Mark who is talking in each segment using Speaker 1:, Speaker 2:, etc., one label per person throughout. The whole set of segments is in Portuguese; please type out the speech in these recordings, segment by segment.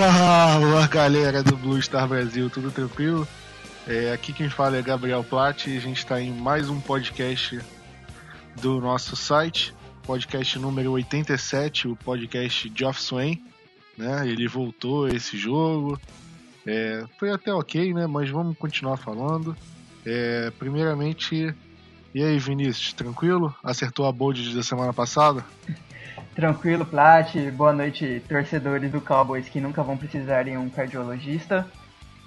Speaker 1: Fala galera do Blue Star Brasil, tudo tranquilo? É, aqui quem fala é Gabriel Platt e a gente está em mais um podcast do nosso site, podcast número 87, o podcast Geoff Swain. Né? Ele voltou esse jogo, é, foi até ok, né? mas vamos continuar falando. É, primeiramente, e aí Vinícius, tranquilo? Acertou a bold da semana passada?
Speaker 2: Tranquilo, Plat. Boa noite, torcedores do Cowboys que nunca vão precisar de um cardiologista.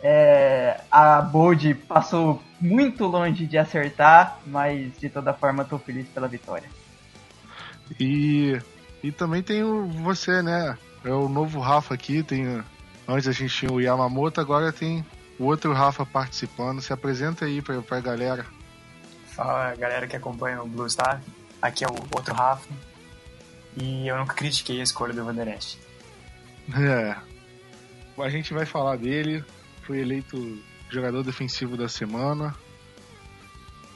Speaker 2: É, a Bold passou muito longe de acertar, mas de toda forma estou feliz pela vitória.
Speaker 1: E, e também tem o, você, né? É o novo Rafa aqui. Tem, antes a gente tinha o Yamamoto, agora tem o outro Rafa participando. Se apresenta aí pra, pra galera.
Speaker 3: Fala galera que acompanha o Blue Star. Aqui é o outro Rafa. E eu nunca critiquei a escolha do Vanderest.
Speaker 1: É. A gente vai falar dele. Foi eleito jogador defensivo da semana.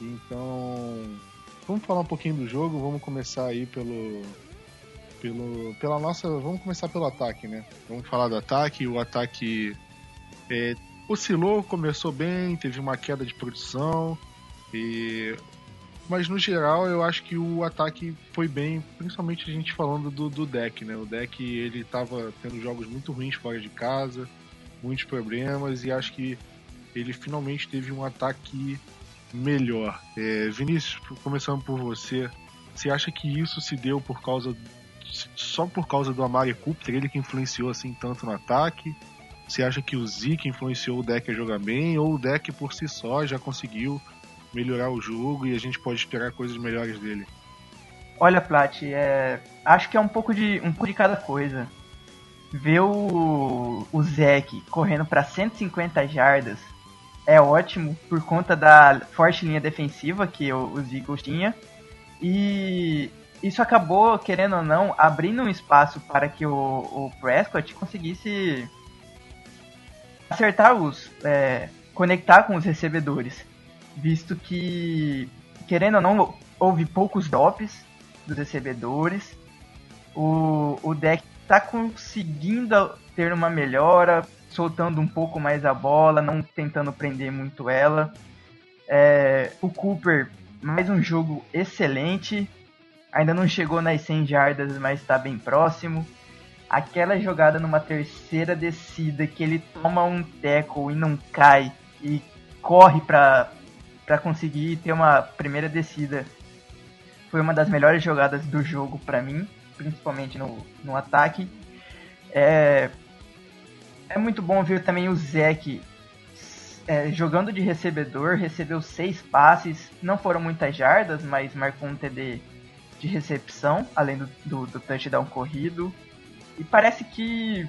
Speaker 1: Então, vamos falar um pouquinho do jogo. Vamos começar aí pelo, pelo, pela nossa. Vamos começar pelo ataque, né? Vamos falar do ataque. O ataque é, oscilou, começou bem, teve uma queda de produção. E mas no geral eu acho que o ataque foi bem, principalmente a gente falando do, do deck, né? O deck ele tava tendo jogos muito ruins fora de casa, muitos problemas e acho que ele finalmente teve um ataque melhor. É, Vinícius, começando por você, você acha que isso se deu por causa só por causa do Amari Cooper, ele que influenciou assim tanto no ataque? Você acha que o Zeke influenciou o deck a jogar bem ou o deck por si só já conseguiu melhorar o jogo e a gente pode esperar coisas melhores dele?
Speaker 2: Olha, Plat, é... acho que é um pouco de um pouco de cada coisa. Ver o, o Zeke correndo para 150 jardas é ótimo por conta da forte linha defensiva que os Eagles tinha. E isso acabou, querendo ou não, abrindo um espaço para que o, o Prescott conseguisse acertar os. É, conectar com os recebedores visto que, querendo ou não, houve poucos drops dos recebedores. O, o deck está conseguindo ter uma melhora, soltando um pouco mais a bola, não tentando prender muito ela. É, o Cooper, mais um jogo excelente. Ainda não chegou nas 100 jardas, mas está bem próximo. Aquela jogada numa terceira descida que ele toma um tackle e não cai e corre para para conseguir ter uma primeira descida. Foi uma das melhores jogadas do jogo para mim, principalmente no, no ataque. É, é muito bom ver também o Zeke é, jogando de recebedor, recebeu seis passes, não foram muitas jardas, mas marcou um TD de recepção, além do, do, do touchdown corrido. E parece que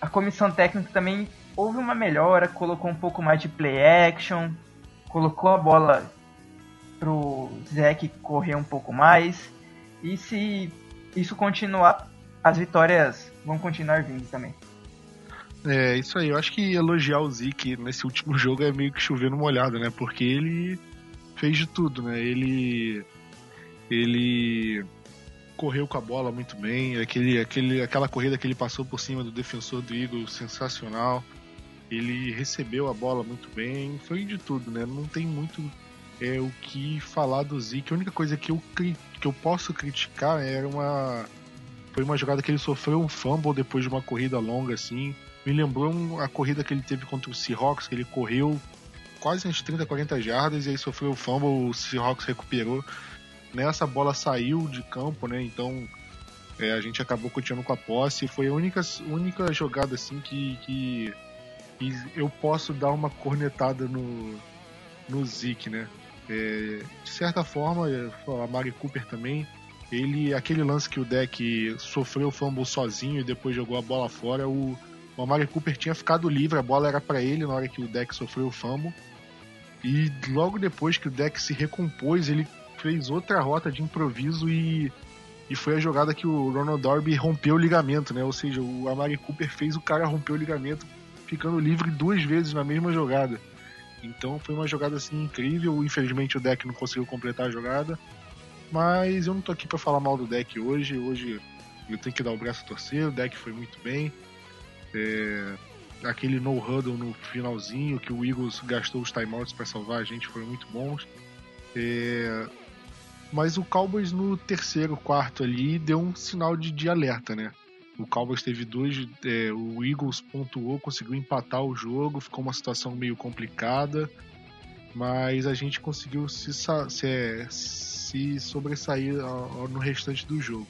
Speaker 2: a comissão técnica também houve uma melhora, colocou um pouco mais de play action, colocou a bola pro Zeke correr um pouco mais. E se isso continuar, as vitórias vão continuar vindo também.
Speaker 1: É, isso aí. Eu acho que elogiar o Zeke nesse último jogo é meio que chover no molhado, né? Porque ele fez de tudo, né? Ele. Ele correu com a bola muito bem. Aquele, aquele, aquela corrida que ele passou por cima do defensor do Eagle, sensacional. Ele recebeu a bola muito bem, foi de tudo, né? Não tem muito é, o que falar do Zeke. A única coisa que eu, que eu posso criticar era uma foi uma jogada que ele sofreu um fumble depois de uma corrida longa assim. Me lembrou a corrida que ele teve contra o Seahawks, que ele correu quase uns 30, 40 jardas e aí sofreu o fumble, o Seahawks recuperou. Nessa bola saiu de campo, né? Então é, a gente acabou continuando com a posse. Foi a única, única jogada assim que, que, que eu posso dar uma cornetada no, no Zeke, né? É, de certa forma, é, a Mari Cooper também. Ele, aquele lance que o deck sofreu o fumble sozinho e depois jogou a bola fora, o, o Amari Cooper tinha ficado livre, a bola era para ele na hora que o deck sofreu o fumble. E logo depois que o deck se recompôs, ele fez outra rota de improviso e, e foi a jogada que o Ronald Darby rompeu o ligamento, né? Ou seja, o Amari Cooper fez o cara romper o ligamento, ficando livre duas vezes na mesma jogada. Então foi uma jogada assim incrível. Infelizmente o deck não conseguiu completar a jogada. Mas eu não tô aqui para falar mal do deck hoje. Hoje eu tenho que dar o braço a torcer. O deck foi muito bem. É... Aquele no huddle no finalzinho que o Eagles gastou os timeouts para salvar a gente foram muito bons. É... Mas o Cowboys no terceiro, quarto ali deu um sinal de, de alerta, né? O Cowboys teve dois. É, o Eagles pontuou, conseguiu empatar o jogo, ficou uma situação meio complicada, mas a gente conseguiu se, se, se sobressair no restante do jogo.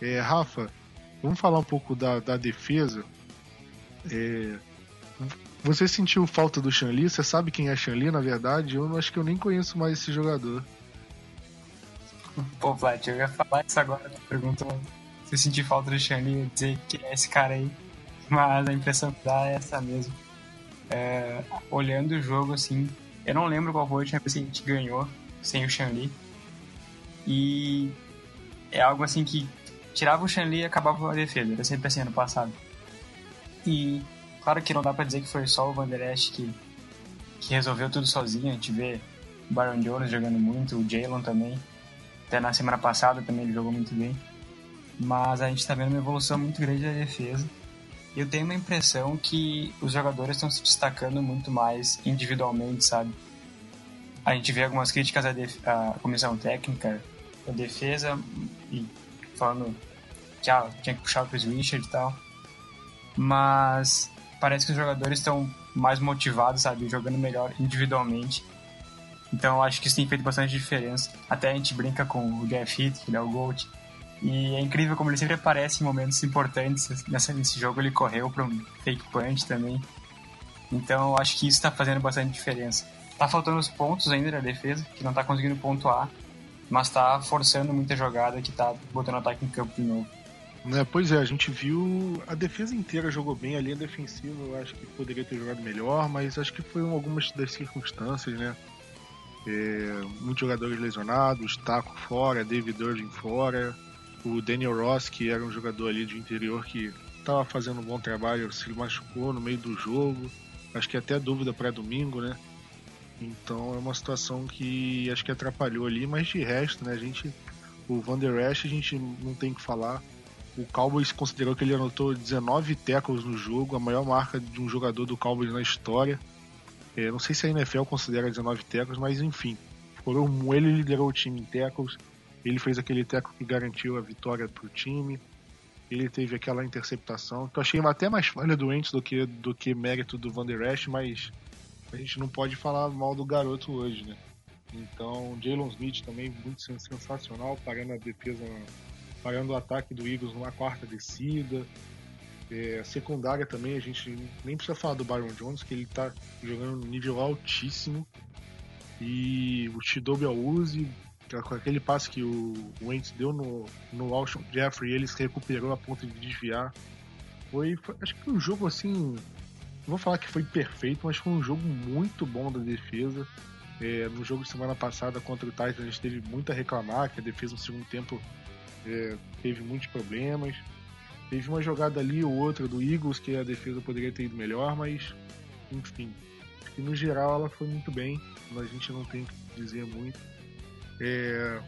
Speaker 1: É, Rafa, vamos falar um pouco da, da defesa. É, você sentiu falta do Shanli? Você sabe quem é Shanli, na verdade? Eu acho que eu nem conheço mais esse jogador.
Speaker 3: Pô, Plat, eu ia falar isso agora na pergunta eu senti falta do Xani dizer que é esse cara aí. Mas a impressão que dá é essa mesmo. É, olhando o jogo, assim, eu não lembro qual foi a última vez que a gente ganhou sem o Shanli. E é algo assim que tirava o Shanli e acabava a defesa. Era sempre assim ano passado. E claro que não dá pra dizer que foi só o Van Der Esch que, que resolveu tudo sozinho. A gente vê o Baron Jones jogando muito, o Jalen também. Até na semana passada também ele jogou muito bem mas a gente está vendo uma evolução muito grande da defesa. Eu tenho uma impressão que os jogadores estão se destacando muito mais individualmente, sabe? A gente vê algumas críticas à, à comissão técnica, à defesa, e falando que ah, tinha que puxar o Richard e tal. Mas parece que os jogadores estão mais motivados, sabe? Jogando melhor individualmente. Então acho que isso tem feito bastante diferença. Até a gente brinca com o Jeff Heath, que é o Gold, e é incrível como ele sempre aparece em momentos importantes. Nessa, nesse jogo ele correu para um fake punch também. Então acho que isso está fazendo bastante diferença. Tá faltando os pontos ainda na defesa, que não tá conseguindo pontuar, mas tá forçando muita jogada que tá botando ataque em campo de novo.
Speaker 1: É, pois é, a gente viu a defesa inteira jogou bem, a linha defensiva eu acho que poderia ter jogado melhor, mas acho que foi algumas das circunstâncias, né? É, muitos jogadores lesionados, Taco fora, David Irving fora, o Daniel Ross, que era um jogador ali de interior que estava fazendo um bom trabalho, se machucou no meio do jogo. Acho que até dúvida para domingo, né? Então é uma situação que acho que atrapalhou ali, mas de resto, né, a gente o Van Der Esch a gente não tem que falar. O Cowboys considerou que ele anotou 19 tackles no jogo, a maior marca de um jogador do Cowboys na história. É, não sei se a NFL considera 19 tackles, mas enfim. Foram, ele liderou o time em tackles, ele fez aquele teco que garantiu a vitória para o time. Ele teve aquela interceptação, que eu achei até mais falha doente do que, do que mérito do Van Der Esch, mas a gente não pode falar mal do garoto hoje, né? Então, Jalen Smith também muito sensacional, parando a defesa, parando o ataque do Eagles numa quarta descida. É, secundária também, a gente nem precisa falar do Byron Jones, que ele tá jogando no nível altíssimo. E o Shidobi Awuzi com aquele passe que o Wentz deu no, no Alshon Jeffrey, ele se recuperou a ponto de desviar. Foi, foi, acho que um jogo assim. Não vou falar que foi perfeito, mas foi um jogo muito bom da defesa. É, no jogo de semana passada contra o Titans, a gente teve muito a reclamar, que a defesa no segundo tempo é, teve muitos problemas. Teve uma jogada ali ou outra do Eagles que a defesa poderia ter ido melhor, mas enfim. Que no geral ela foi muito bem, a gente não tem que dizer muito. É,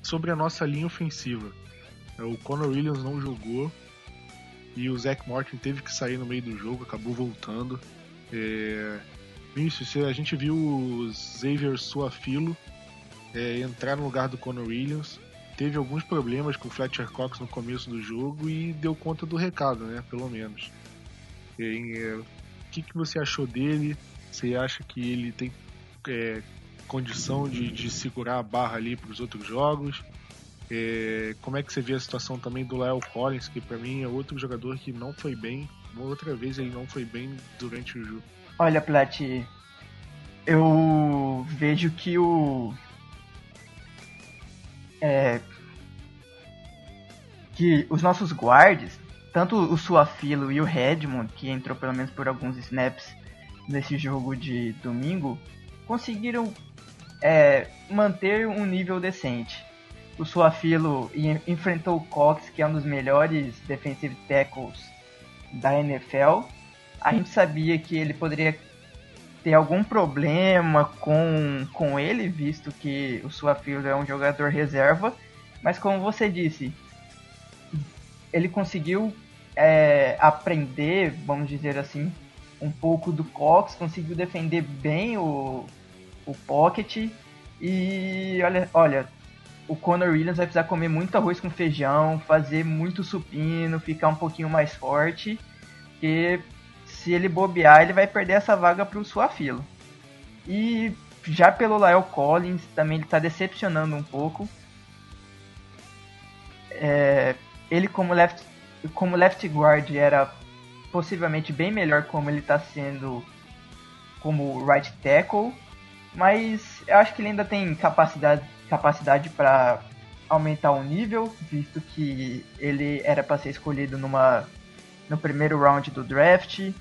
Speaker 1: sobre a nossa linha ofensiva. É, o Conor Williams não jogou e o Zach Martin teve que sair no meio do jogo, acabou voltando. É, isso, a gente viu o Xavier Suafilo é, entrar no lugar do Conor Williams. teve alguns problemas com o Fletcher Cox no começo do jogo e deu conta do recado, né? Pelo menos. É, o que, que você achou dele? Você acha que ele tem é, condição de, de, segurar a barra ali para os outros jogos? É, como é que você vê a situação também do Lyle Collins, que para mim é outro jogador que não foi bem, uma outra vez ele não foi bem durante o jogo?
Speaker 2: Olha, Plat, eu vejo que o é, que os nossos guards, tanto o Suafilo e o Redmond, que entrou pelo menos por alguns snaps nesse jogo de domingo, conseguiram é, manter um nível decente. O Suafilo enfrentou o Cox, que é um dos melhores defensive tackles da NFL. A gente sabia que ele poderia ter algum problema com, com ele, visto que o Suafield é um jogador reserva. Mas como você disse, ele conseguiu é, aprender, vamos dizer assim, um pouco do Cox, conseguiu defender bem o, o Pocket. E olha, olha, o Conor Williams vai precisar comer muito arroz com feijão, fazer muito supino, ficar um pouquinho mais forte. Porque se ele bobear, ele vai perder essa vaga para o Suafilo. E já pelo Lyle Collins, também ele está decepcionando um pouco. É, ele como left, como left guard era possivelmente bem melhor como ele está sendo como right tackle, mas eu acho que ele ainda tem capacidade capacidade para aumentar o nível, visto que ele era para ser escolhido numa no primeiro round do draft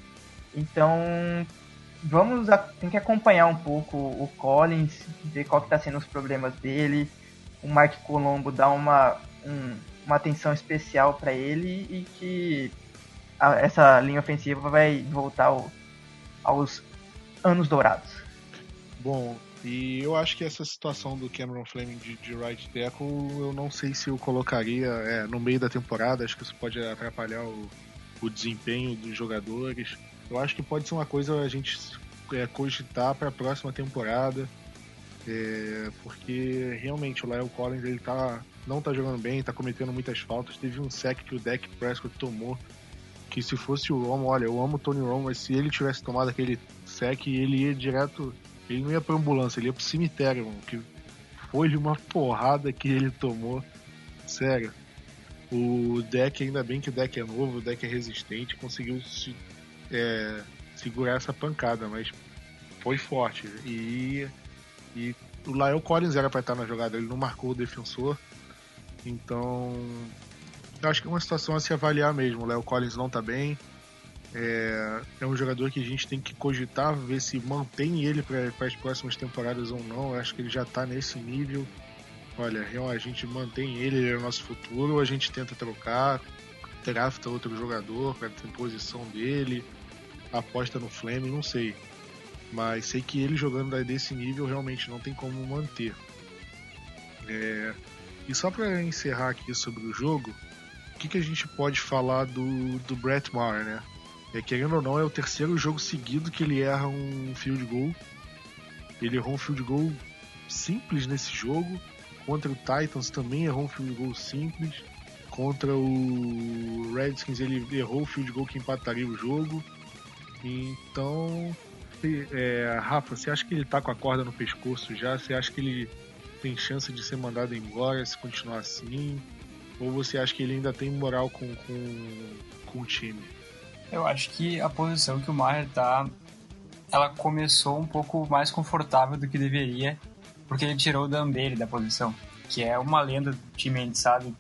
Speaker 2: então, vamos tem que acompanhar um pouco o Collins, ver qual que tá sendo os problemas dele. O Mark Colombo dá uma, um, uma atenção especial para ele e que a, essa linha ofensiva vai voltar ao, aos anos dourados.
Speaker 1: Bom, e eu acho que essa situação do Cameron Fleming de, de right tackle, eu não sei se eu colocaria é, no meio da temporada, acho que isso pode atrapalhar o, o desempenho dos jogadores. Eu acho que pode ser uma coisa a gente é, cogitar para a próxima temporada, é, porque realmente o Lyle Collins ele tá, não tá jogando bem, tá cometendo muitas faltas. Teve um sec que o Deck Prescott tomou, que se fosse o Romo, olha, eu amo o Tony Romo, mas se ele tivesse tomado aquele sec, ele ia direto, ele não ia pra ambulância, ele ia pro cemitério, mano, que foi uma porrada que ele tomou, sério. O deck, ainda bem que o deck é novo, o deck é resistente, conseguiu se é, segurar essa pancada, mas foi forte. E, e o Lyle Collins era para estar na jogada, ele não marcou o defensor. Então, eu acho que é uma situação a se avaliar mesmo. O Lyle Collins não está bem. É, é, um jogador que a gente tem que cogitar, ver se mantém ele para as próximas temporadas ou não. Eu acho que ele já está nesse nível. Olha, a gente mantém ele, ele é o nosso futuro, ou a gente tenta trocar, drafta outro jogador para ter posição dele, aposta no Flamengo, não sei. Mas sei que ele jogando desse nível realmente não tem como manter. É... E só para encerrar aqui sobre o jogo, o que, que a gente pode falar do, do Brett Maher, né? É, querendo ou não, é o terceiro jogo seguido que ele erra um field goal. Ele errou um field goal simples nesse jogo. Contra o Titans também errou um field goal simples. Contra o Redskins ele errou o field goal que empataria o jogo. Então, é, Rafa, você acha que ele tá com a corda no pescoço já? Você acha que ele tem chance de ser mandado embora se continuar assim? Ou você acha que ele ainda tem moral com, com, com o time?
Speaker 3: Eu acho que a posição que o Maher tá, ela começou um pouco mais confortável do que deveria, porque ele tirou o Dan Bailey da posição, que é uma lenda do time, a gente sabe,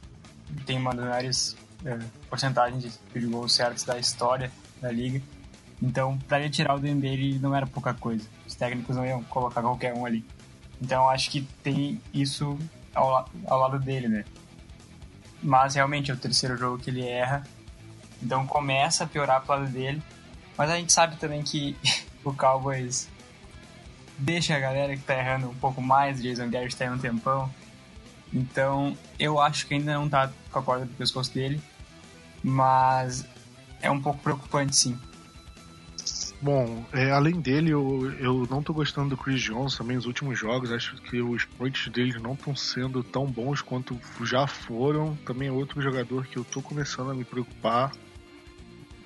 Speaker 3: tem uma das maiores é, porcentagens de goals certos da história da liga. Então, para ele tirar o Dembele não era pouca coisa. Os técnicos não iam colocar qualquer um ali. Então, acho que tem isso ao, ao lado dele, né? Mas realmente é o terceiro jogo que ele erra. Então começa a piorar pro lado dele. Mas a gente sabe também que o Cowboys deixa a galera que tá errando um pouco mais. Jason Garrett tá aí um tempão. Então, eu acho que ainda não tá com a corda do pescoço dele, mas é um pouco preocupante sim.
Speaker 1: Bom, é, além dele, eu, eu não tô gostando do Chris Jones também nos últimos jogos. Acho que os points dele não estão sendo tão bons quanto já foram. Também é outro jogador que eu tô começando a me preocupar.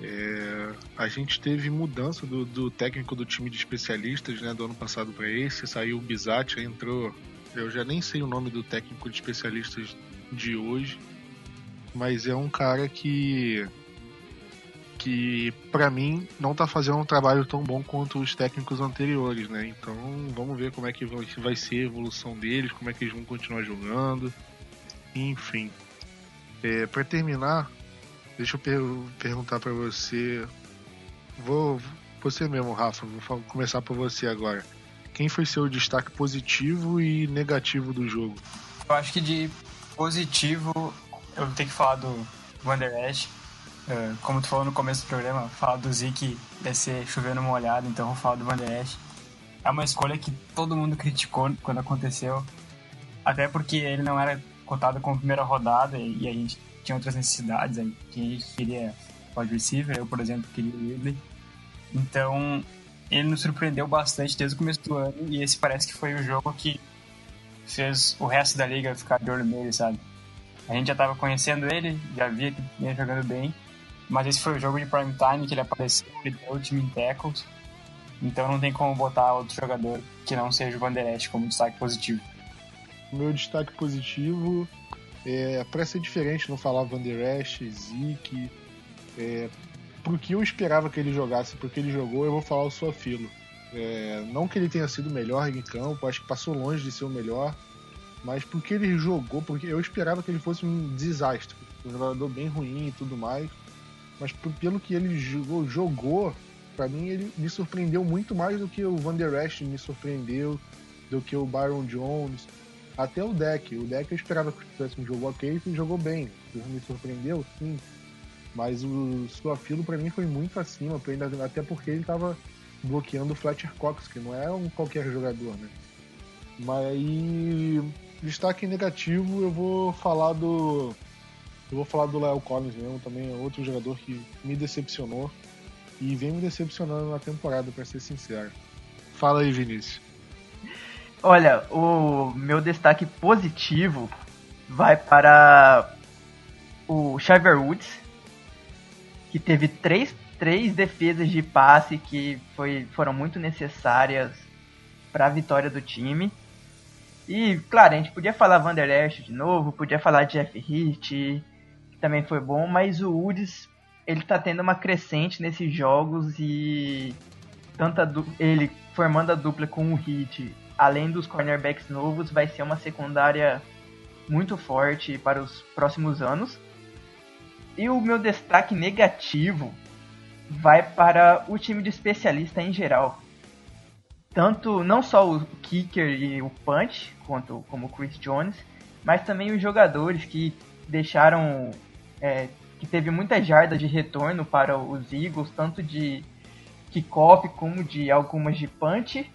Speaker 1: É, a gente teve mudança do, do, técnico do time de especialistas né, do ano passado para esse. Saiu o Bizatti, entrou. Eu já nem sei o nome do técnico de especialistas de hoje, mas é um cara que que para mim não tá fazendo um trabalho tão bom quanto os técnicos anteriores, né? Então vamos ver como é que vai ser a evolução deles, como é que eles vão continuar jogando, enfim. É, para terminar, deixa eu per perguntar para você, vou você mesmo, Rafa, vou começar por você agora. Quem foi seu destaque positivo e negativo do jogo?
Speaker 3: Eu acho que de positivo eu tenho que falar do Wander Ash é, como tu falou no começo do programa, falar do Zeke ia ser chovendo molhado, então vou falar do Van Der Esch. É uma escolha que todo mundo criticou quando aconteceu, até porque ele não era cotado como primeira rodada e a gente tinha outras necessidades aí, que a gente queria wide receiver, eu, por exemplo, queria o Ridley. Então, ele nos surpreendeu bastante desde o começo do ano e esse parece que foi o jogo que fez o resto da liga ficar de olho nele, sabe? A gente já estava conhecendo ele, já via que ele jogando bem, mas esse foi o jogo de prime time que ele apareceu, ele deu o time em tackles. Então não tem como botar outro jogador que não seja o Vanderest como destaque positivo.
Speaker 1: Meu destaque positivo é para ser diferente, não falar Vanderest, Zeke. É, que eu esperava que ele jogasse, porque ele jogou, eu vou falar o Suafilo. É, não que ele tenha sido melhor em campo, acho que passou longe de ser o melhor, mas porque ele jogou, porque eu esperava que ele fosse um desastre, um jogador bem ruim e tudo mais mas pelo que ele jogou, jogou para mim ele me surpreendeu muito mais do que o Van Der Esch me surpreendeu, do que o Byron Jones, até o Deck. O Deck eu esperava que tivesse um jogo ok e jogou bem. Me surpreendeu, sim. Mas o Suafilo para mim foi muito acima, até porque ele estava bloqueando o Fletcher Cox, que não é um qualquer jogador, né? Mas aí, destaque negativo, eu vou falar do eu vou falar do Léo Collins mesmo, também é outro jogador que me decepcionou e vem me decepcionando na temporada, para ser sincero. Fala aí, Vinícius.
Speaker 2: Olha, o meu destaque positivo vai para o Xavier Woods, que teve três, três defesas de passe que foi, foram muito necessárias para a vitória do time. E, claro, a gente podia falar Vanderlecht de novo, podia falar Jeff Hitt, também foi bom, mas o Woods ele tá tendo uma crescente nesses jogos e tanto ele formando a dupla com o Hit, além dos cornerbacks novos, vai ser uma secundária muito forte para os próximos anos. E o meu destaque negativo vai para o time de especialista em geral. Tanto não só o kicker e o punch, quanto como o Chris Jones, mas também os jogadores que deixaram é, que teve muitas jardas de retorno para os Eagles, tanto de kickoff como de algumas de punch.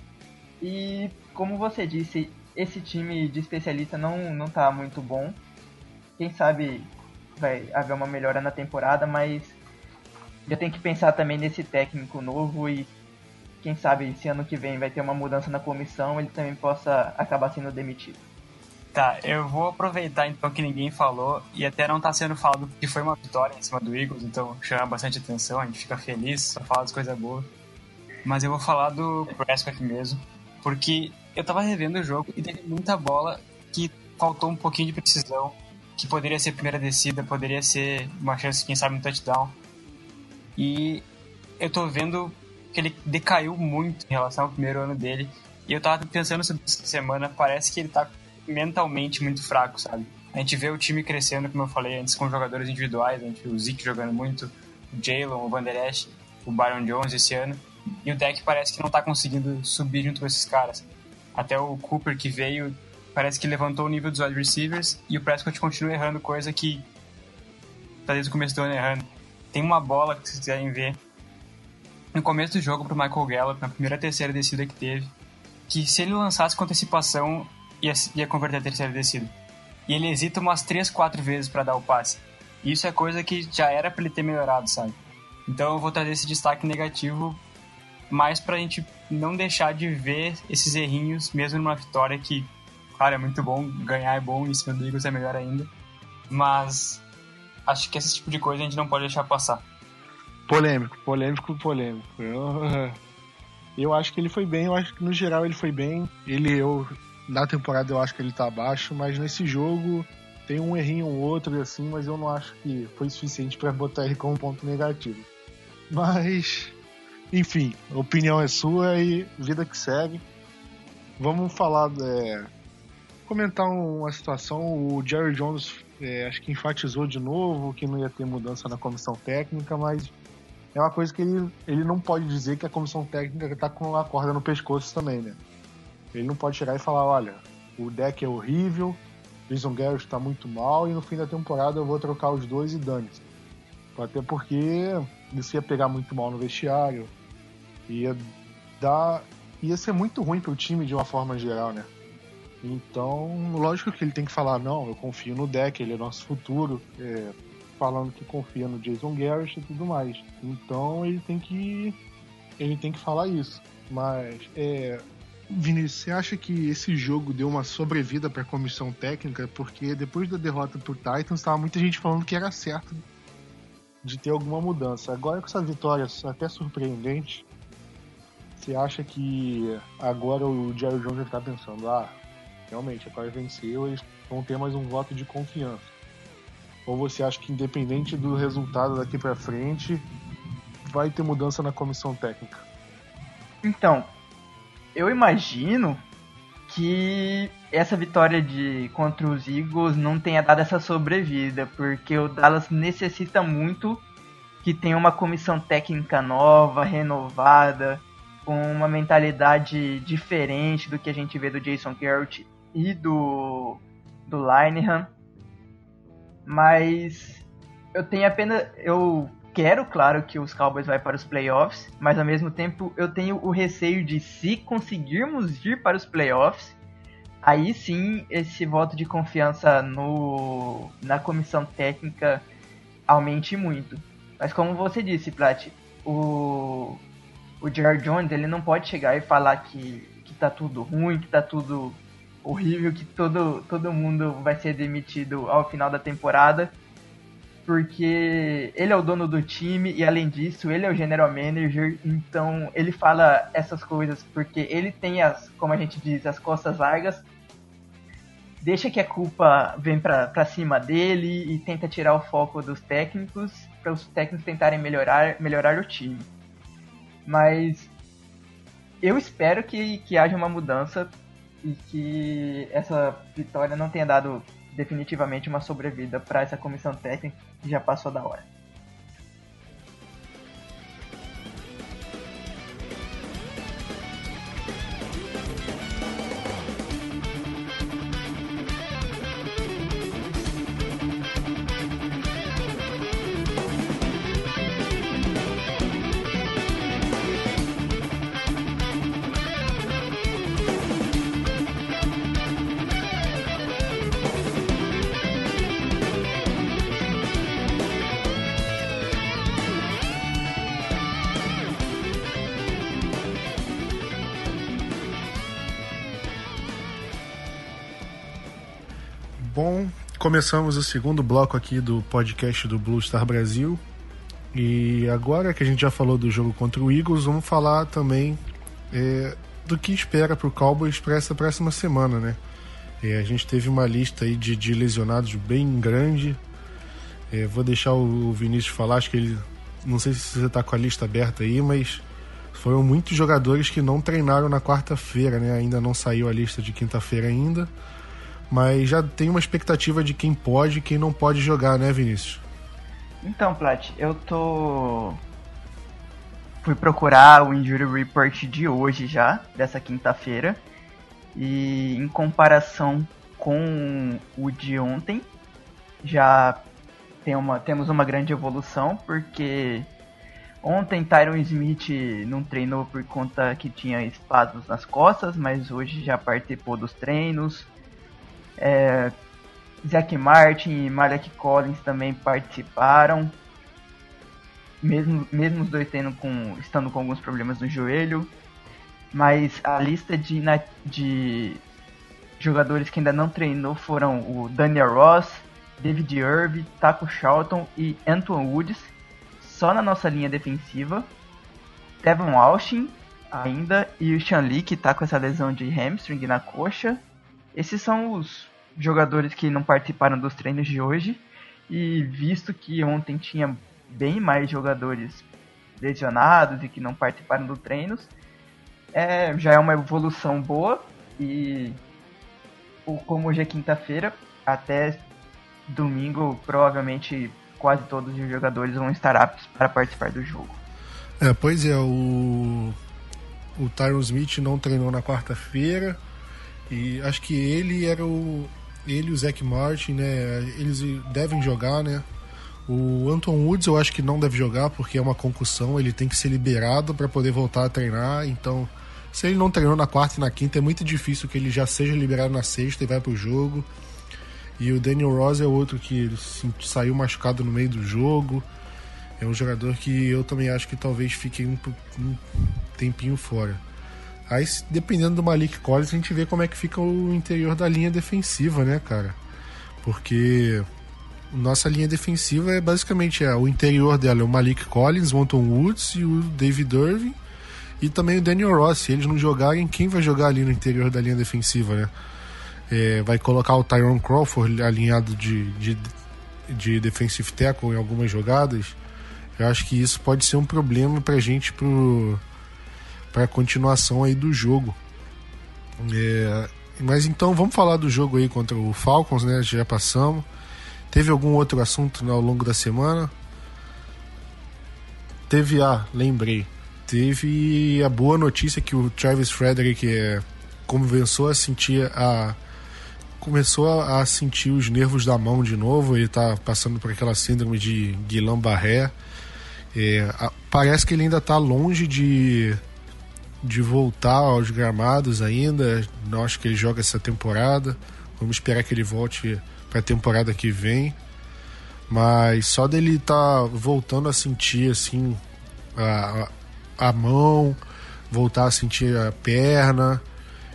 Speaker 2: E como você disse, esse time de especialista não, não tá muito bom. Quem sabe vai haver uma melhora na temporada, mas já tem que pensar também nesse técnico novo e quem sabe se ano que vem vai ter uma mudança na comissão, ele também possa acabar sendo demitido.
Speaker 3: Tá, eu vou aproveitar então que ninguém falou e até não tá sendo falado que foi uma vitória em cima do Eagles, então chama bastante atenção, a gente fica feliz, só fala das coisas boas. Mas eu vou falar do Prescott mesmo, porque eu tava revendo o jogo e teve muita bola que faltou um pouquinho de precisão, que poderia ser primeira descida, poderia ser uma chance, quem sabe, um touchdown. E eu tô vendo que ele decaiu muito em relação ao primeiro ano dele. E eu tava pensando sobre essa semana, parece que ele tá mentalmente muito fraco, sabe? A gente vê o time crescendo, como eu falei antes, com jogadores individuais, a gente viu o Zeke jogando muito, o Jalen, o Van o Byron Jones esse ano, e o deck parece que não tá conseguindo subir junto com esses caras. Até o Cooper que veio, parece que levantou o nível dos wide receivers, e o Prescott continua errando coisa que tá desde o começo do ano errando. Tem uma bola que vocês quiserem ver, no começo do jogo pro Michael Gallup, na primeira terceira descida que teve, que se ele lançasse com antecipação, ia, ia converter a terceira descida. E ele hesita umas 3, 4 vezes para dar o passe. Isso é coisa que já era para ele ter melhorado, sabe? Então eu vou trazer esse destaque negativo mais pra gente não deixar de ver esses errinhos, mesmo numa vitória que, claro, é muito bom, ganhar é bom, e em cima do Eagles é melhor ainda. Mas acho que esse tipo de coisa a gente não pode deixar passar.
Speaker 1: Polêmico, polêmico, polêmico. Eu, eu acho que ele foi bem, eu acho que no geral ele foi bem. Ele, eu, na temporada eu acho que ele tá abaixo, mas nesse jogo tem um errinho ou outro assim, mas eu não acho que foi suficiente para botar ele como ponto negativo. Mas, enfim, opinião é sua e vida que segue. Vamos falar, é, comentar uma situação. O Jerry Jones é, acho que enfatizou de novo que não ia ter mudança na comissão técnica, mas é uma coisa que ele, ele não pode dizer que a comissão técnica está com a corda no pescoço também, né? Ele não pode chegar e falar, olha, o deck é horrível, Jason Garrett está muito mal e no fim da temporada eu vou trocar os dois e dane-se. Até porque isso ia pegar muito mal no vestiário, ia dar. ia ser muito ruim para o time de uma forma geral, né? Então, lógico que ele tem que falar, não, eu confio no deck, ele é nosso futuro, é, falando que confia no Jason Garrett e tudo mais. Então ele tem que. ele tem que falar isso. Mas é, Vinícius, você acha que esse jogo deu uma sobrevida para a comissão técnica? Porque depois da derrota pro Titans, estava muita gente falando que era certo de ter alguma mudança. Agora com essa vitória até surpreendente, você acha que agora o Jerry Jones está pensando, ah, realmente, agora venceu, eles vão ter mais um voto de confiança? Ou você acha que independente do resultado daqui para frente, vai ter mudança na comissão técnica?
Speaker 2: Então, eu imagino que essa vitória de contra os Eagles não tenha dado essa sobrevida, porque o Dallas necessita muito que tenha uma comissão técnica nova, renovada, com uma mentalidade diferente do que a gente vê do Jason Garrett e do do Linehan. Mas eu tenho apenas eu quero, claro, que os Cowboys vá para os playoffs, mas ao mesmo tempo eu tenho o receio de se conseguirmos ir para os playoffs, aí sim esse voto de confiança no na comissão técnica aumente muito. Mas como você disse, Plat, o o Jerry Jones, ele não pode chegar e falar que que tá tudo ruim, que tá tudo horrível, que todo todo mundo vai ser demitido ao final da temporada porque ele é o dono do time e além disso ele é o general manager, então ele fala essas coisas porque ele tem as, como a gente diz, as costas largas. Deixa que a culpa vem para cima dele e tenta tirar o foco dos técnicos para os técnicos tentarem melhorar melhorar o time. Mas eu espero que, que haja uma mudança e que essa vitória não tenha dado definitivamente uma sobrevida para essa comissão técnica que já passou da hora.
Speaker 1: Começamos o segundo bloco aqui do podcast do Blue Star Brasil. E agora que a gente já falou do jogo contra o Eagles, vamos falar também é, do que espera para o Cowboys para essa próxima semana, né? É, a gente teve uma lista aí de, de lesionados bem grande. É, vou deixar o Vinícius falar, acho que ele. Não sei se você está com a lista aberta aí, mas foram muitos jogadores que não treinaram na quarta-feira, né? Ainda não saiu a lista de quinta-feira ainda mas já tem uma expectativa de quem pode e quem não pode jogar, né, Vinícius?
Speaker 2: Então, Plat, eu tô. Fui procurar o Injury Report de hoje já, dessa quinta-feira. E em comparação com o de ontem, já tem uma, temos uma grande evolução, porque ontem Tyron Smith não treinou por conta que tinha espasmos nas costas, mas hoje já participou dos treinos. É, Zack Martin e Malek Collins também participaram. mesmo, mesmo os dois com, estando com alguns problemas no joelho. Mas a lista de, de jogadores que ainda não treinou foram o Daniel Ross, David Irv, Taco Charlton e Antoine Woods, só na nossa linha defensiva. Devon Austin ainda e o Sean Lee que tá com essa lesão de hamstring na coxa. Esses são os jogadores que não participaram dos treinos de hoje. E visto que ontem tinha bem mais jogadores lesionados e que não participaram dos treinos, é, já é uma evolução boa. E como hoje é quinta-feira, até domingo provavelmente quase todos os jogadores vão estar aptos para participar do jogo.
Speaker 1: É, pois é, o, o Tyron Smith não treinou na quarta-feira e acho que ele era o. Ele e o Zach Martin, né? Eles devem jogar, né? O Anton Woods eu acho que não deve jogar porque é uma concussão, ele tem que ser liberado para poder voltar a treinar. Então, se ele não treinou na quarta e na quinta, é muito difícil que ele já seja liberado na sexta e vai pro jogo. E o Daniel Ross é outro que saiu machucado no meio do jogo. É um jogador que eu também acho que talvez fique um, um tempinho fora. Aí, dependendo do Malik Collins, a gente vê como é que fica o interior da linha defensiva, né, cara? Porque nossa linha defensiva é basicamente é, o interior dela é o Malik Collins, o Woods e o David Irving e também o Daniel Ross. Se eles não jogarem, quem vai jogar ali no interior da linha defensiva, né? É, vai colocar o Tyrone Crawford alinhado de, de, de defensive tackle em algumas jogadas. Eu acho que isso pode ser um problema pra gente pro, pra continuação aí do jogo. É, mas então vamos falar do jogo aí contra o Falcons, né? Já passamos. Teve algum outro assunto ao longo da semana? Teve, ah, lembrei. Teve a boa notícia que o Travis Frederick é, começou a sentir a começou a sentir os nervos da mão de novo. Ele está passando por aquela síndrome de Guillain-Barré. É, a, parece que ele ainda está longe de, de voltar aos gramados ainda. Não acho que ele joga essa temporada. Vamos esperar que ele volte para a temporada que vem. Mas só dele tá voltando a sentir assim a, a mão, voltar a sentir a perna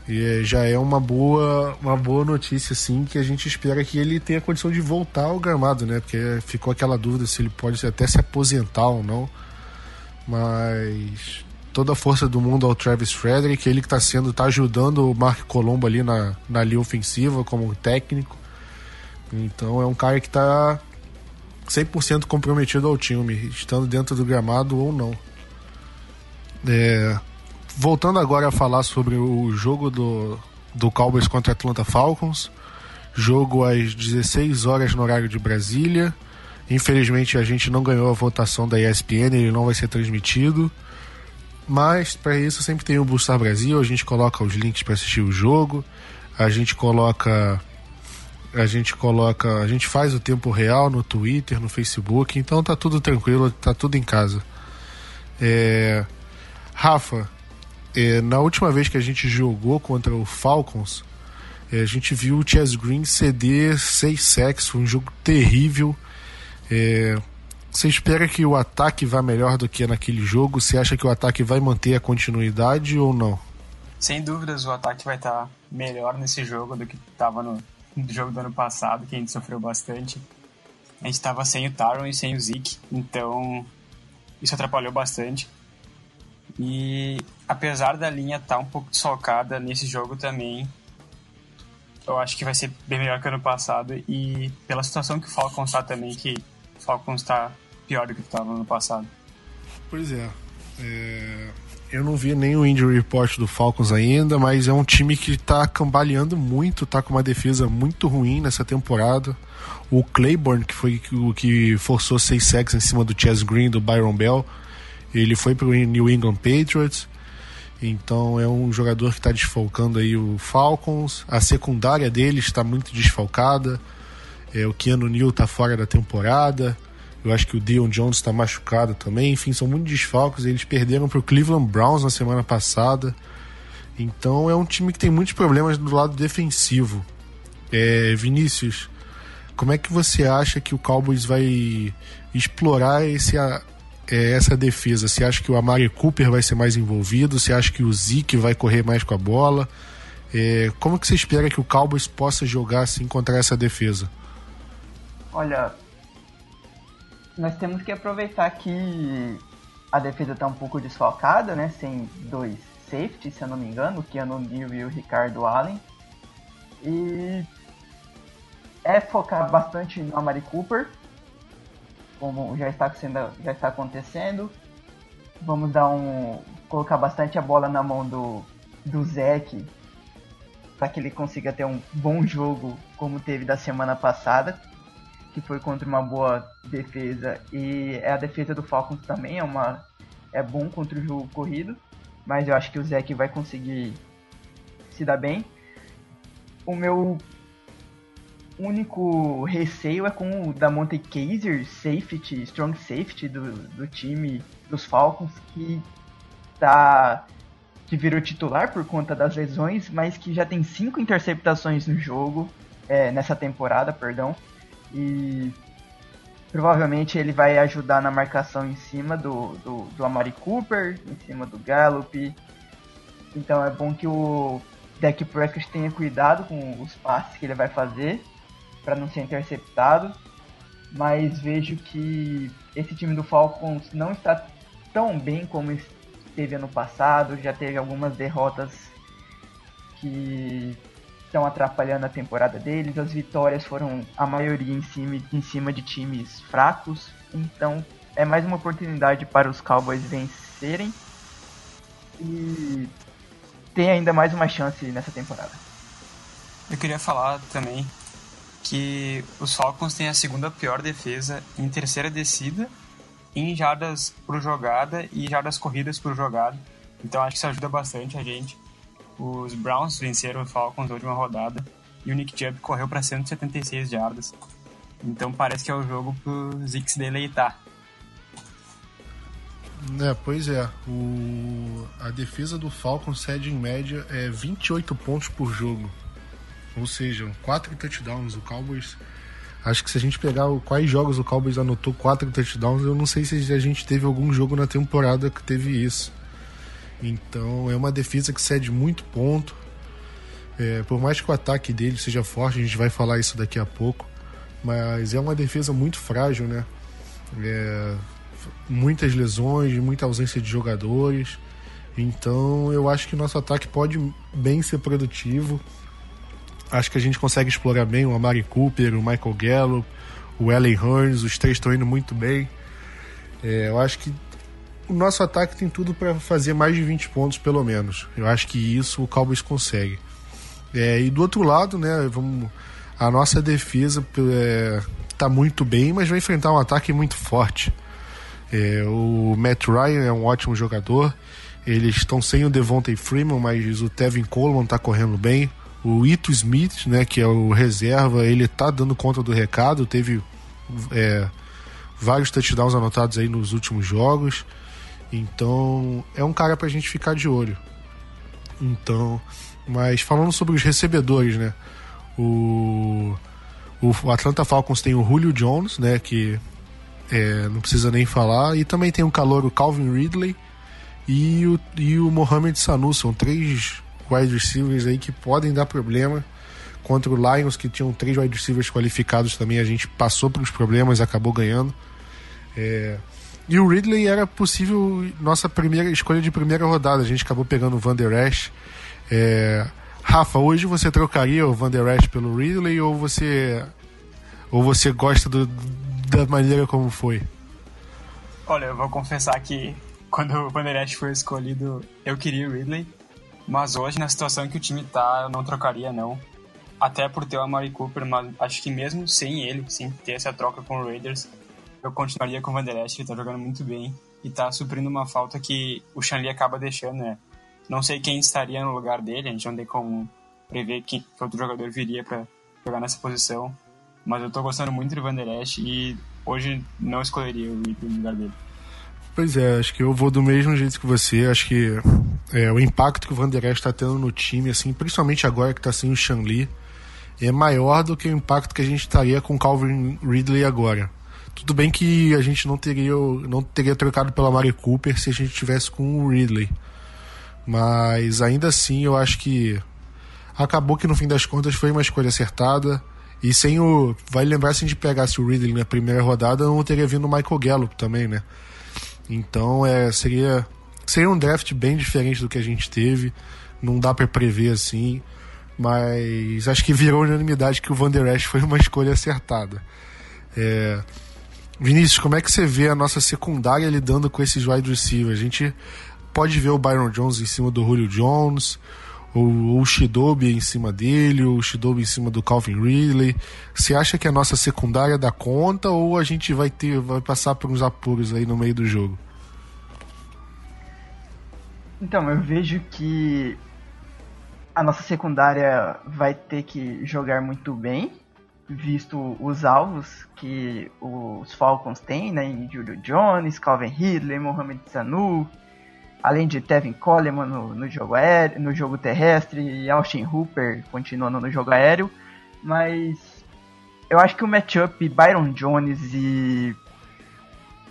Speaker 1: e já é uma boa, uma boa notícia, assim, que a gente espera que ele tenha condição de voltar ao gramado, né? Porque ficou aquela dúvida se ele pode até se aposentar ou não. Mas toda a força do mundo ao Travis Frederick, ele que está sendo, tá ajudando o Mark Colombo ali na, na linha ofensiva como técnico. Então é um cara que está 100% comprometido ao time, estando dentro do gramado ou não. É, voltando agora a falar sobre o jogo do, do Cowboys contra Atlanta Falcons. Jogo às 16 horas no horário de Brasília. Infelizmente a gente não ganhou a votação da ESPN, ele não vai ser transmitido. Mas para isso sempre tem o Bustar Brasil, a gente coloca os links para assistir o jogo, a gente coloca a gente coloca, a gente faz o tempo real no Twitter, no Facebook, então tá tudo tranquilo, tá tudo em casa. É... Rafa, é, na última vez que a gente jogou contra o Falcons, é, a gente viu o Chess Green ceder 6 sacks, foi um jogo terrível. É, você espera que o ataque vá melhor do que naquele jogo? Você acha que o ataque vai manter a continuidade ou não?
Speaker 3: Sem dúvidas, o ataque vai estar melhor nesse jogo do que estava no, jogo do ano passado, que a gente sofreu bastante. A gente estava sem o Taron e sem o Zeke, então isso atrapalhou bastante. E apesar da linha estar tá um pouco desfalcada nesse jogo também, eu acho que vai ser bem melhor que ano passado. E pela situação que o Falcons está também, que Falcons está pior do que estava no ano passado.
Speaker 1: Pois é. é. Eu não vi o injury report do Falcons ainda, mas é um time que está cambaleando muito, está com uma defesa muito ruim nessa temporada. O Claiborne, que foi o que forçou seis sacks em cima do Chess Green, do Byron Bell, ele foi para o New England Patriots. Então é um jogador que está desfalcando aí o Falcons. A secundária dele está muito desfalcada. É, o Keanu Neal está fora da temporada. Eu acho que o Dion Jones está machucado também. Enfim, são muitos desfalques. Eles perderam para o Cleveland Browns na semana passada. Então é um time que tem muitos problemas do lado defensivo. É, Vinícius, como é que você acha que o Cowboys vai explorar esse é essa defesa? Você acha que o Amari Cooper vai ser mais envolvido? Você acha que o Zeke vai correr mais com a bola? É, como que você espera que o Cowboys possa jogar assim contra essa defesa?
Speaker 2: Olha, nós temos que aproveitar que a defesa está um pouco desfalcada, né? Sem dois safeties, se eu não me engano, o Keanu Neal e o Ricardo Allen. E é focar bastante no Amari Cooper, como já está, sendo, já está acontecendo. Vamos dar um. colocar bastante a bola na mão do, do Zeke para que ele consiga ter um bom jogo como teve da semana passada, que foi contra uma boa defesa e é a defesa do Falcons também é uma é bom contra o jogo corrido, mas eu acho que o Zeke vai conseguir se dar bem. O meu único receio é com o da Monte Kaiser, safety, strong safety do, do time dos Falcons, que tá que virou titular por conta das lesões, mas que já tem cinco interceptações no jogo, é, nessa temporada, perdão, e provavelmente ele vai ajudar na marcação em cima do, do, do Amari Cooper, em cima do Gallup, então é bom que o Dak Prescott tenha cuidado com os passes que ele vai fazer, para não ser interceptado, mas vejo que esse time do Falcons não está tão bem como esteve ano passado, já teve algumas derrotas que estão atrapalhando a temporada deles, as vitórias foram a maioria em cima, em cima de times fracos, então é mais uma oportunidade para os Cowboys vencerem e ter ainda mais uma chance nessa temporada.
Speaker 3: Eu queria falar também que os Falcons têm a segunda pior defesa em terceira descida, em jardas por jogada e jardas corridas por jogada. Então acho que isso ajuda bastante a gente. Os Browns venceram os Falcons na última rodada e o Nick Chubb correu para 176 jardas. Então parece que é o jogo pro Zix deleitar.
Speaker 1: É, pois é. O... A defesa do Falcons cede em média é 28 pontos por jogo. Ou seja, quatro touchdowns. O Cowboys. Acho que se a gente pegar o, quais jogos o Cowboys anotou quatro touchdowns, eu não sei se a gente teve algum jogo na temporada que teve isso. Então é uma defesa que cede muito ponto. É, por mais que o ataque dele seja forte, a gente vai falar isso daqui a pouco. Mas é uma defesa muito frágil, né? É, muitas lesões, muita ausência de jogadores. Então eu acho que nosso ataque pode bem ser produtivo. Acho que a gente consegue explorar bem o Amari Cooper, o Michael Gallup, o Ellen Hearns, os três estão indo muito bem. É, eu acho que o nosso ataque tem tudo para fazer mais de 20 pontos, pelo menos. Eu acho que isso o Cowboys consegue. É, e do outro lado, né, vamos, a nossa defesa está é, muito bem, mas vai enfrentar um ataque muito forte. É, o Matt Ryan é um ótimo jogador. Eles estão sem o Devontae Freeman, mas o Tevin Coleman está correndo bem. O Ito Smith, né, que é o reserva, ele tá dando conta do recado, teve é, vários touchdowns anotados aí nos últimos jogos. Então, é um cara pra gente ficar de olho. Então, mas falando sobre os recebedores, né? O, o Atlanta Falcons tem o Julio Jones, né, que é, não precisa nem falar, e também tem o calor o Calvin Ridley e o, e o Mohamed Sanu, são três wide receivers aí que podem dar problema. Contra o Lions, que tinham três wide receivers qualificados também, a gente passou pelos problemas acabou ganhando. É... E o Ridley era possível nossa primeira escolha de primeira rodada. A gente acabou pegando o Van Der Esch. É... Rafa, hoje você trocaria o Van Der Esch pelo Ridley ou você ou você gosta do, da maneira como foi?
Speaker 3: Olha, eu vou confessar que quando o Van Der Esch foi escolhido, eu queria o Ridley. Mas hoje, na situação que o time tá, eu não trocaria, não. Até por ter o Amari Cooper, mas acho que mesmo sem ele, sem ter essa troca com o Raiders, eu continuaria com o Van Der Esch, ele tá jogando muito bem e tá suprindo uma falta que o Shanley acaba deixando, né? Não sei quem estaria no lugar dele, a gente não tem como prever que outro jogador viria para jogar nessa posição, mas eu tô gostando muito do Van Der Esch e hoje não escolheria o no lugar dele.
Speaker 1: Pois é, acho que eu vou do mesmo jeito que você. Acho que é, o impacto que o Van Der Esch está tendo no time, assim, principalmente agora que está sem o Shanli, é maior do que o impacto que a gente estaria com o Calvin Ridley agora. Tudo bem que a gente não teria, não teria trocado pela Mari Cooper se a gente tivesse com o Ridley. Mas ainda assim eu acho que acabou que no fim das contas foi uma escolha acertada. E sem o. Vai lembrar se a gente pegasse o Ridley na primeira rodada, não teria vindo o Michael Gallup também, né? Então é, seria, seria um draft bem diferente do que a gente teve. Não dá para prever assim. Mas acho que virou unanimidade que o Van Der Esch foi uma escolha acertada. É... Vinícius, como é que você vê a nossa secundária lidando com esses wide receivers? A gente pode ver o Byron Jones em cima do Julio Jones, o, o Shidobi em cima dele, o Shidobi em cima do Calvin Ridley. Você acha que a nossa secundária dá conta ou a gente vai ter vai passar por uns apuros aí no meio do jogo?
Speaker 2: Então, eu vejo que a nossa secundária vai ter que jogar muito bem, visto os alvos que os Falcons têm, né? Julio Jones, Calvin Ridley, Mohamed Sanu, além de Tevin Coleman no, no, jogo aéreo, no jogo terrestre e Austin Hooper continuando no jogo aéreo, mas eu acho que o matchup Byron Jones e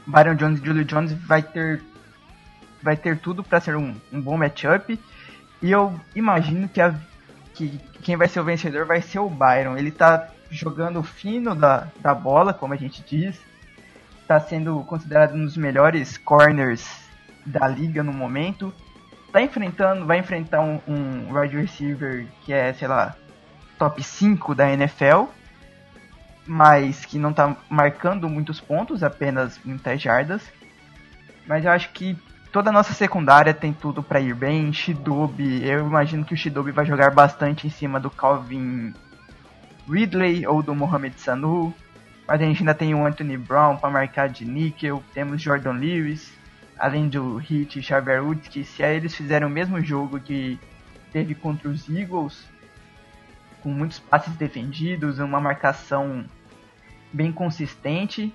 Speaker 2: Byron Jones e Julio Jones vai ter vai ter tudo para ser um, um bom matchup e eu imagino que, a, que quem vai ser o vencedor vai ser o Byron. Ele tá jogando fino da, da bola, como a gente diz. Tá sendo considerado um dos melhores corners da liga no momento. Tá enfrentando, vai enfrentar um, um wide receiver que é, sei lá, top 5 da NFL, mas que não tá marcando muitos pontos, apenas muitas jardas. Mas eu acho que toda a nossa secundária tem tudo para ir bem. Shidobi, eu imagino que o Shidobi vai jogar bastante em cima do Calvin Ridley ou do Mohamed Sanu. Mas a gente ainda tem o Anthony Brown para marcar de níquel. Temos Jordan Lewis, além do Hit e Xavier Woods, que se eles fizerem o mesmo jogo que teve contra os Eagles, com muitos passes defendidos, uma marcação bem consistente,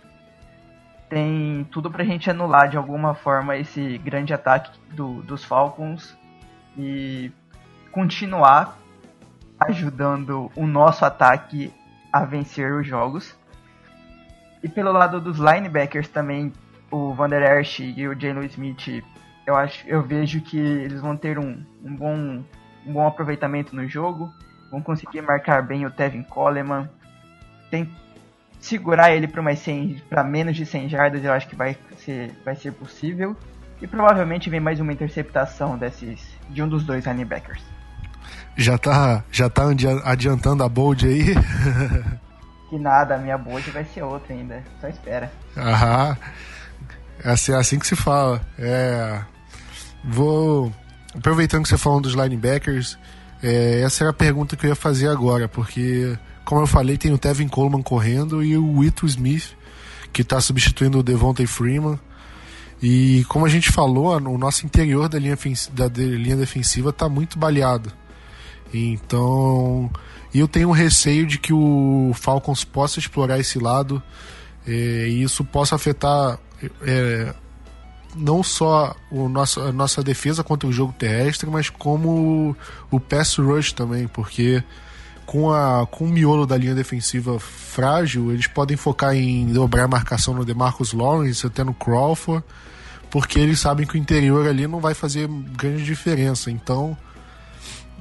Speaker 2: tem tudo pra gente anular de alguma forma esse grande ataque do, dos Falcons e continuar ajudando o nosso ataque a vencer os jogos. E pelo lado dos linebackers também, o Van Der Esch e o Jalen Smith, eu acho, eu vejo que eles vão ter um, um, bom, um bom aproveitamento no jogo, vão conseguir marcar bem o Tevin Coleman. Tem segurar ele para mais 100, para menos de 100 jardas, eu acho que vai ser, vai ser possível. E provavelmente vem mais uma interceptação desses de um dos dois linebackers.
Speaker 1: Já tá, já tá adiantando a bold aí?
Speaker 2: que nada, a minha bold vai ser outra ainda. Só espera.
Speaker 1: Aham. É assim, é assim que se fala. É. Vou. Aproveitando que você falou dos linebackers, é, essa era a pergunta que eu ia fazer agora, porque como eu falei, tem o Tevin Coleman correndo e o Whittle Smith, que está substituindo o Devontae Freeman. E como a gente falou, o nosso interior da linha, da linha defensiva está muito baleado. Então, eu tenho um receio de que o Falcons possa explorar esse lado é, e isso possa afetar é, não só o nosso, a nossa defesa contra o jogo terrestre, mas como o pass rush também, porque com, a, com o miolo da linha defensiva frágil, eles podem focar em dobrar a marcação no DeMarcus Lawrence, até no Crawford, porque eles sabem que o interior ali não vai fazer grande diferença. Então,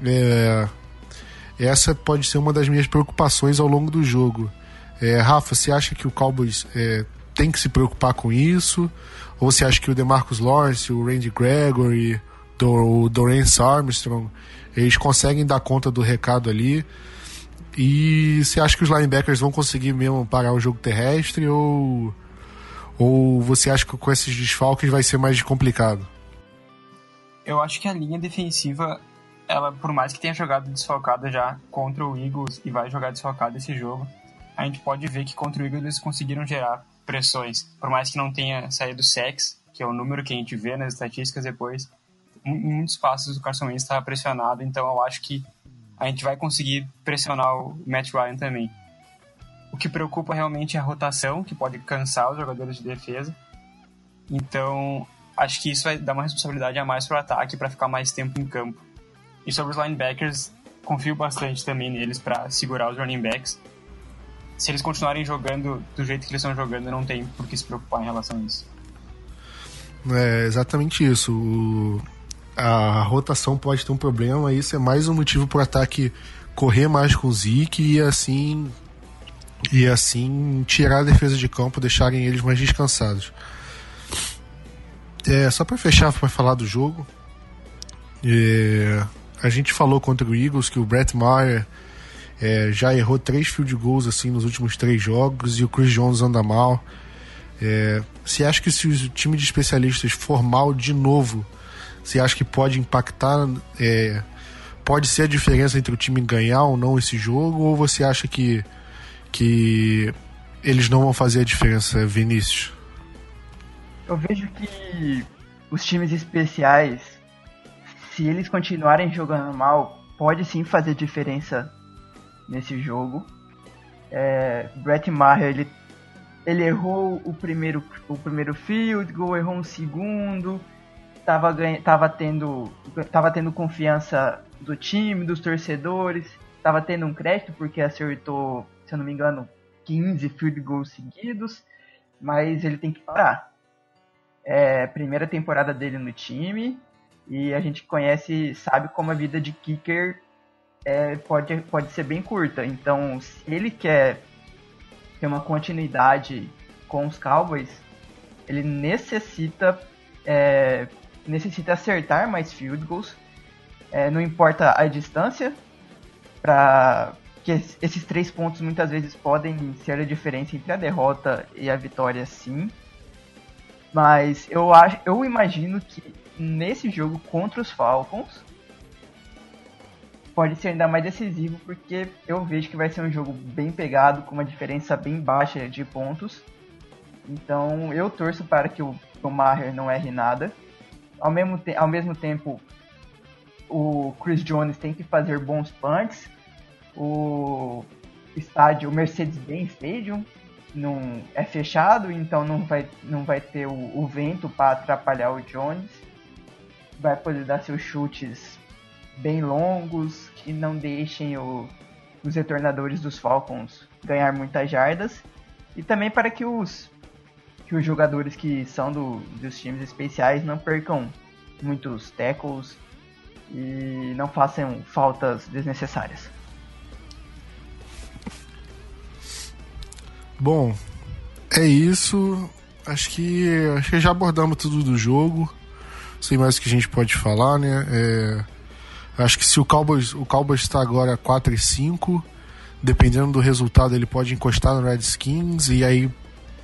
Speaker 1: é, essa pode ser uma das minhas preocupações ao longo do jogo. É, Rafa, você acha que o Cowboys é, tem que se preocupar com isso? Ou você acha que o DeMarcus Lawrence, o Randy Gregory, o Dorance Armstrong, eles conseguem dar conta do recado ali? E você acha que os linebackers vão conseguir mesmo parar o jogo terrestre ou ou você acha que com esses desfalques vai ser mais complicado?
Speaker 3: Eu acho que a linha defensiva, ela por mais que tenha jogado desfalcada já contra o Eagles e vai jogar desfalcada esse jogo, a gente pode ver que contra o Eagles eles conseguiram gerar pressões, por mais que não tenha saído sex, que é o número que a gente vê nas estatísticas depois, muitos passos do Carson Wentz estava pressionado, então eu acho que a gente vai conseguir pressionar o Matt Ryan também. O que preocupa realmente é a rotação, que pode cansar os jogadores de defesa. Então, acho que isso vai dar uma responsabilidade a mais para o ataque para ficar mais tempo em campo. E sobre os linebackers, confio bastante também neles para segurar os running backs. se eles continuarem jogando do jeito que eles estão jogando, não tem por que se preocupar em relação a isso.
Speaker 1: É exatamente isso. O, a rotação pode ter um problema, isso é mais um motivo para o ataque correr mais com o Zeke e assim e assim tirar a defesa de campo, deixarem eles mais descansados. É, só para fechar, para falar do jogo, é, a gente falou contra o Eagles que o Brett Maher é, já errou três field goals assim nos últimos três jogos e o Chris Jones anda mal. É, você acha que se o time de especialistas for mal de novo, você acha que pode impactar, é, pode ser a diferença entre o time ganhar ou não esse jogo, ou você acha que, que eles não vão fazer a diferença, Vinícius?
Speaker 2: Eu vejo que os times especiais, se eles continuarem jogando mal, pode sim fazer diferença nesse jogo. É, Brett Maher, ele, ele errou o primeiro, o primeiro field goal, errou um segundo, tava, tava, tendo, tava tendo confiança do time, dos torcedores, tava tendo um crédito porque acertou, se eu não me engano, 15 field goals seguidos, mas ele tem que parar. É primeira temporada dele no time e a gente conhece, sabe como a vida de kicker é, pode, pode ser bem curta. Então, se ele quer ter uma continuidade com os Cowboys, ele necessita é, necessita acertar mais field goals. É, não importa a distância, para que esses três pontos muitas vezes podem ser a diferença entre a derrota e a vitória, sim. Mas eu acho, eu imagino que nesse jogo contra os Falcons pode ser ainda mais decisivo porque eu vejo que vai ser um jogo bem pegado, com uma diferença bem baixa de pontos. Então eu torço para que o, o Maher não erre nada. Ao mesmo, te ao mesmo tempo, o Chris Jones tem que fazer bons punts. O estádio, o Mercedes-Benz Stadium, não é fechado, então não vai, não vai ter o, o vento para atrapalhar o Jones. Vai poder dar seus chutes bem longos que não deixem o, os retornadores dos Falcons ganhar muitas jardas e também para que os que os jogadores que são do, dos times especiais não percam muitos tackles e não façam faltas desnecessárias.
Speaker 1: Bom, é isso. Acho que acho que já abordamos tudo do jogo. Sei mais o que a gente pode falar, né? É, Acho que se o Cowboys, o Cowboys está agora 4 e 5, dependendo do resultado, ele pode encostar no Redskins e aí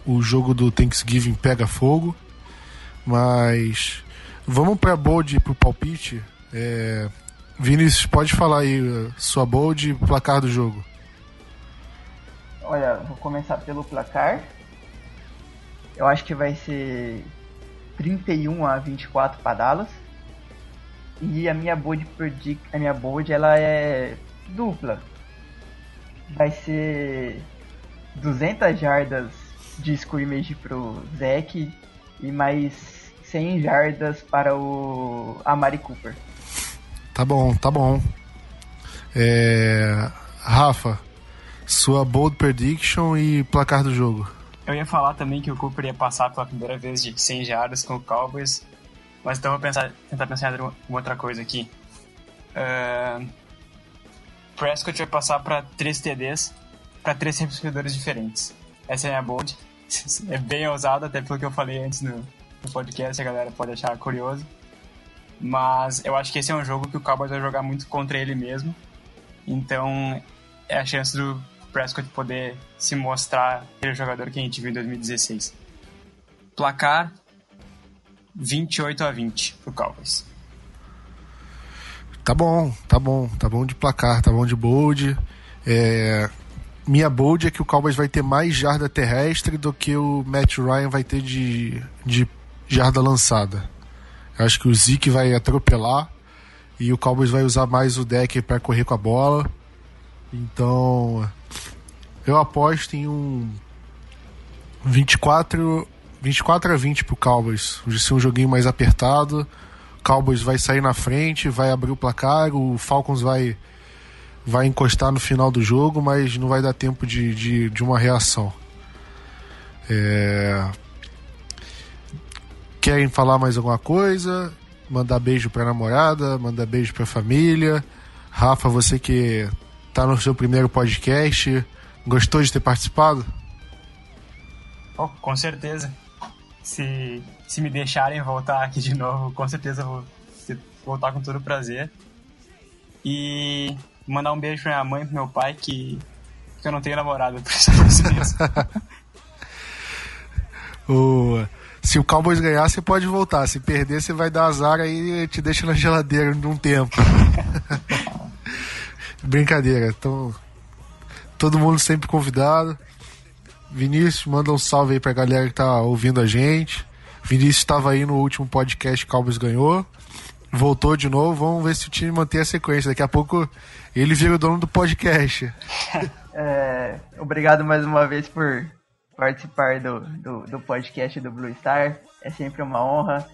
Speaker 1: o jogo do Thanksgiving pega fogo. Mas vamos para bold e pro palpite. É... Vinícius, pode falar aí sua bold e placar do jogo.
Speaker 2: Olha, vou começar pelo placar. Eu acho que vai ser 31 a 24 para Dallas. E a minha bold predict, a minha bold ela é dupla. Vai ser 200 jardas de scrimmage pro Zeke e mais 100 jardas para o Amari Cooper.
Speaker 1: Tá bom, tá bom. É... Rafa, sua bold prediction e placar do jogo.
Speaker 3: Eu ia falar também que o Cooper ia passar pela primeira vez de 100 jardas com o Cowboys mas então vou pensar, tentar pensar em outra coisa aqui. Uh, Prescott vai passar para três TDs para três recebedores diferentes. Essa é a minha bold. É bem ousado, até pelo que eu falei antes no, no podcast, a galera pode achar curioso. Mas eu acho que esse é um jogo que o Cowboys vai jogar muito contra ele mesmo. Então é a chance do Prescott poder se mostrar aquele jogador que a gente viu em 2016. Placar 28 a 20 pro Cowboys.
Speaker 1: Tá bom, tá bom, tá bom de placar, tá bom de bold. É, minha bold é que o Cowboys vai ter mais jarda terrestre do que o Matt Ryan vai ter de, de jarda lançada. Eu acho que o Zeke vai atropelar e o Cowboys vai usar mais o deck para correr com a bola. Então, eu aposto em um 24 24 a 20 pro Cowboys. Vai ser um joguinho mais apertado. O Cowboys vai sair na frente, vai abrir o placar, o Falcons vai vai encostar no final do jogo, mas não vai dar tempo de, de, de uma reação. É... Querem falar mais alguma coisa? Mandar beijo pra namorada, mandar beijo pra família. Rafa, você que tá no seu primeiro podcast, gostou de ter participado?
Speaker 3: Oh, com certeza. Se, se me deixarem voltar aqui de novo, com certeza vou voltar com todo prazer. E mandar um beijo pra minha mãe e pro meu pai, que, que eu não tenho namorada, por isso mesmo.
Speaker 1: o, se o Cowboys ganhar, você pode voltar. Se perder, você vai dar azar aí te deixa na geladeira de um tempo. Brincadeira. Então, todo mundo sempre convidado. Vinícius, manda um salve aí pra galera que tá ouvindo a gente. Vinícius estava aí no último podcast Cowboys ganhou. Voltou de novo. Vamos ver se o time mantém a sequência. Daqui a pouco ele vira o dono do podcast.
Speaker 2: É, obrigado mais uma vez por participar do, do, do, podcast do Blue Star. É sempre uma honra.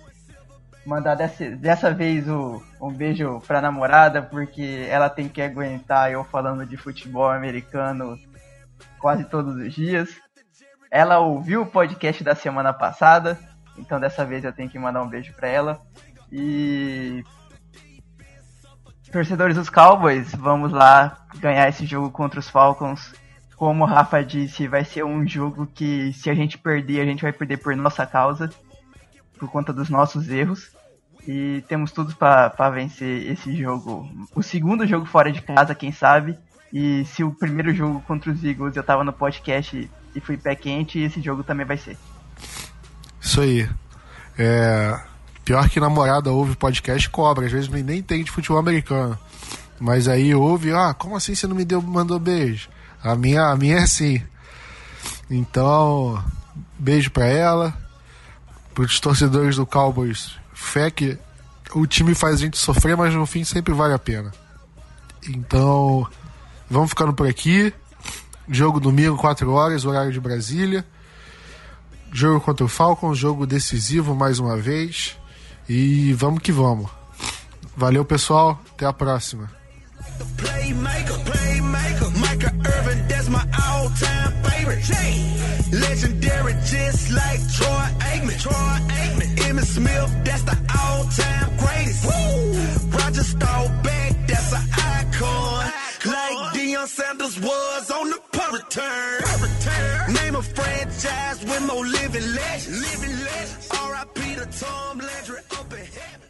Speaker 2: Mandar dessa, dessa vez o, um beijo pra namorada, porque ela tem que aguentar eu falando de futebol americano quase todos os dias. Ela ouviu o podcast da semana passada, então dessa vez eu tenho que mandar um beijo pra ela. E torcedores dos Cowboys, vamos lá ganhar esse jogo contra os Falcons. Como o Rafa disse, vai ser um jogo que se a gente perder, a gente vai perder por nossa causa, por conta dos nossos erros. E temos tudo para vencer esse jogo. O segundo jogo fora de casa, quem sabe. E se o primeiro jogo contra os Eagles eu tava no podcast e fui pé quente, esse jogo também vai ser.
Speaker 1: Isso aí. É, Pior que namorada ouve podcast cobra, às vezes nem tem de futebol americano. Mas aí ouve, ah, como assim você não me deu, mandou beijo? A minha, a minha é assim. Então, beijo para ela, pros torcedores do Cowboys. Fé que o time faz a gente sofrer, mas no fim sempre vale a pena. Então, vamos ficando por aqui. Jogo domingo, 4 horas, horário de Brasília. Jogo contra o Falcons, jogo decisivo mais uma vez. E vamos que vamos. Valeu, pessoal. Até a próxima. Legendary, just like Troy Aikman. Troy Aikman. Emmitt Smith, that's the all-time greatest. Woo! Roger Staubach, that's an icon. Like Deion Sanders was on the punt return. Name a franchise with no living legends. Living legends. R.I.P. to Tom Landry up in heaven.